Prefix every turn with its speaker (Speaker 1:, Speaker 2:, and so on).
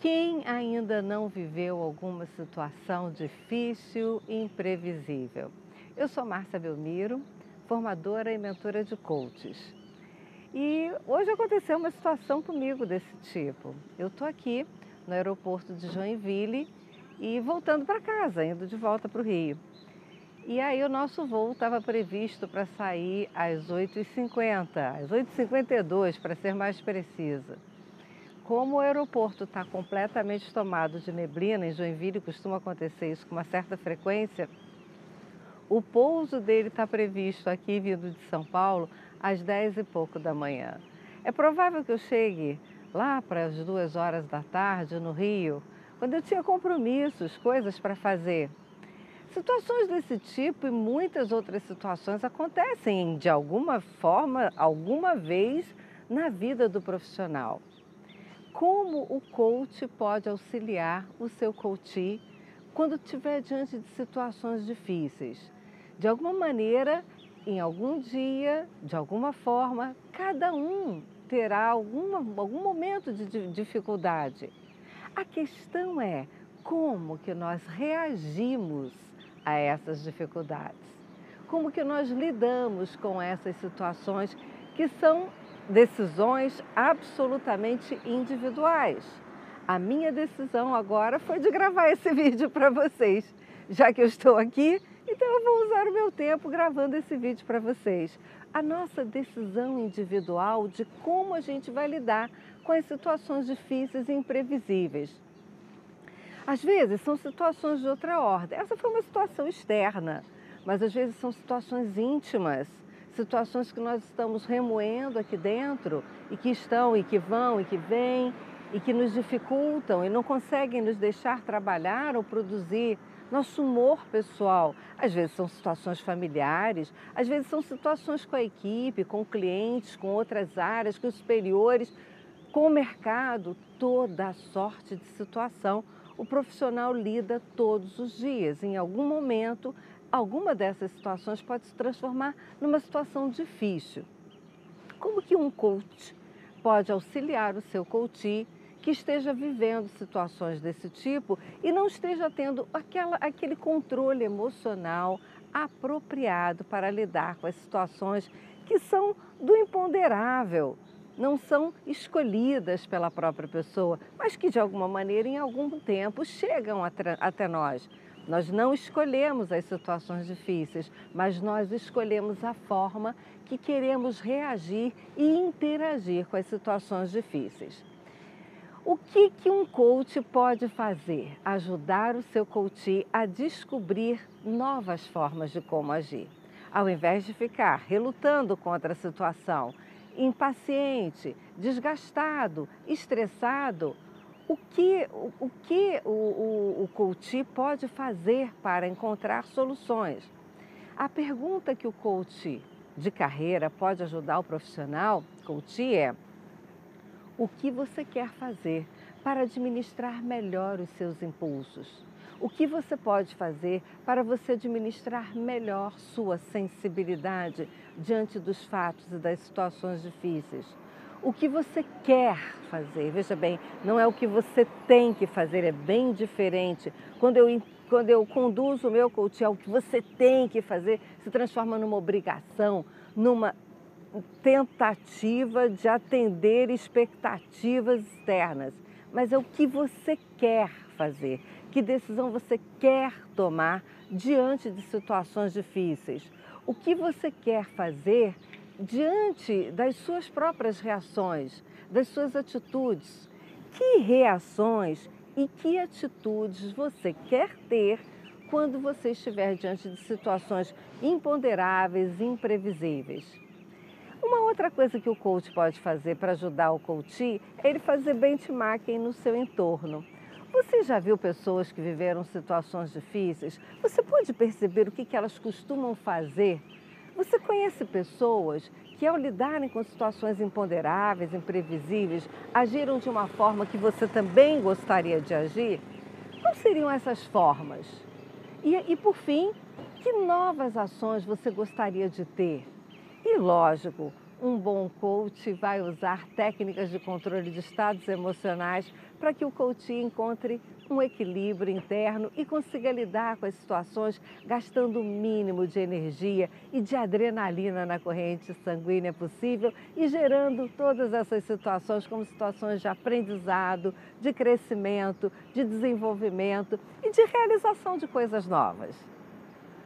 Speaker 1: Quem ainda não viveu alguma situação difícil e imprevisível? Eu sou Márcia Belmiro, formadora e mentora de coaches. E hoje aconteceu uma situação comigo desse tipo. Eu estou aqui no aeroporto de Joinville e voltando para casa, indo de volta para o Rio. E aí o nosso voo estava previsto para sair às 8h50, às 8h52 para ser mais precisa. Como o aeroporto está completamente tomado de neblina, em Joinville costuma acontecer isso com uma certa frequência, o pouso dele está previsto aqui, vindo de São Paulo, às 10 e pouco da manhã. É provável que eu chegue lá para as duas horas da tarde, no Rio, quando eu tinha compromissos, coisas para fazer. Situações desse tipo e muitas outras situações acontecem de alguma forma, alguma vez na vida do profissional como o coach pode auxiliar o seu coachee quando estiver diante de situações difíceis. De alguma maneira, em algum dia, de alguma forma, cada um terá alguma, algum momento de dificuldade. A questão é como que nós reagimos a essas dificuldades. Como que nós lidamos com essas situações que são decisões absolutamente individuais. A minha decisão agora foi de gravar esse vídeo para vocês. Já que eu estou aqui, então eu vou usar o meu tempo gravando esse vídeo para vocês. A nossa decisão individual de como a gente vai lidar com as situações difíceis e imprevisíveis. Às vezes são situações de outra ordem. Essa foi uma situação externa, mas às vezes são situações íntimas situações que nós estamos remoendo aqui dentro e que estão e que vão e que vêm e que nos dificultam e não conseguem nos deixar trabalhar ou produzir nosso humor pessoal. Às vezes são situações familiares, às vezes são situações com a equipe, com clientes, com outras áreas, com os superiores, com o mercado, toda sorte de situação. O profissional lida todos os dias. Em algum momento, alguma dessas situações pode se transformar numa situação difícil. Como que um coach pode auxiliar o seu coach que esteja vivendo situações desse tipo e não esteja tendo aquela, aquele controle emocional apropriado para lidar com as situações que são do imponderável, não são escolhidas pela própria pessoa, mas que de alguma maneira, em algum tempo, chegam até nós. Nós não escolhemos as situações difíceis, mas nós escolhemos a forma que queremos reagir e interagir com as situações difíceis. O que, que um coach pode fazer? Ajudar o seu coach a descobrir novas formas de como agir. Ao invés de ficar relutando contra a situação, impaciente, desgastado, estressado, o que o, o que o, o, o coach pode fazer para encontrar soluções? A pergunta que o coach de carreira pode ajudar o profissional coach é: o que você quer fazer para administrar melhor os seus impulsos? O que você pode fazer para você administrar melhor sua sensibilidade diante dos fatos e das situações difíceis? o que você quer fazer. Veja bem, não é o que você tem que fazer, é bem diferente. Quando eu, quando eu conduzo o meu coaching, é o que você tem que fazer, se transforma numa obrigação, numa tentativa de atender expectativas externas. Mas é o que você quer fazer, que decisão você quer tomar diante de situações difíceis. O que você quer fazer diante das suas próprias reações, das suas atitudes. Que reações e que atitudes você quer ter quando você estiver diante de situações imponderáveis, imprevisíveis? Uma outra coisa que o coach pode fazer para ajudar o coach é ele fazer benchmarking no seu entorno. Você já viu pessoas que viveram situações difíceis? Você pode perceber o que elas costumam fazer você conhece pessoas que, ao lidarem com situações imponderáveis, imprevisíveis, agiram de uma forma que você também gostaria de agir? Quais seriam essas formas? E, e por fim, que novas ações você gostaria de ter? E lógico, um bom coach vai usar técnicas de controle de estados emocionais para que o coach encontre um equilíbrio interno e consiga lidar com as situações gastando o mínimo de energia e de adrenalina na corrente sanguínea possível e gerando todas essas situações como situações de aprendizado, de crescimento, de desenvolvimento e de realização de coisas novas.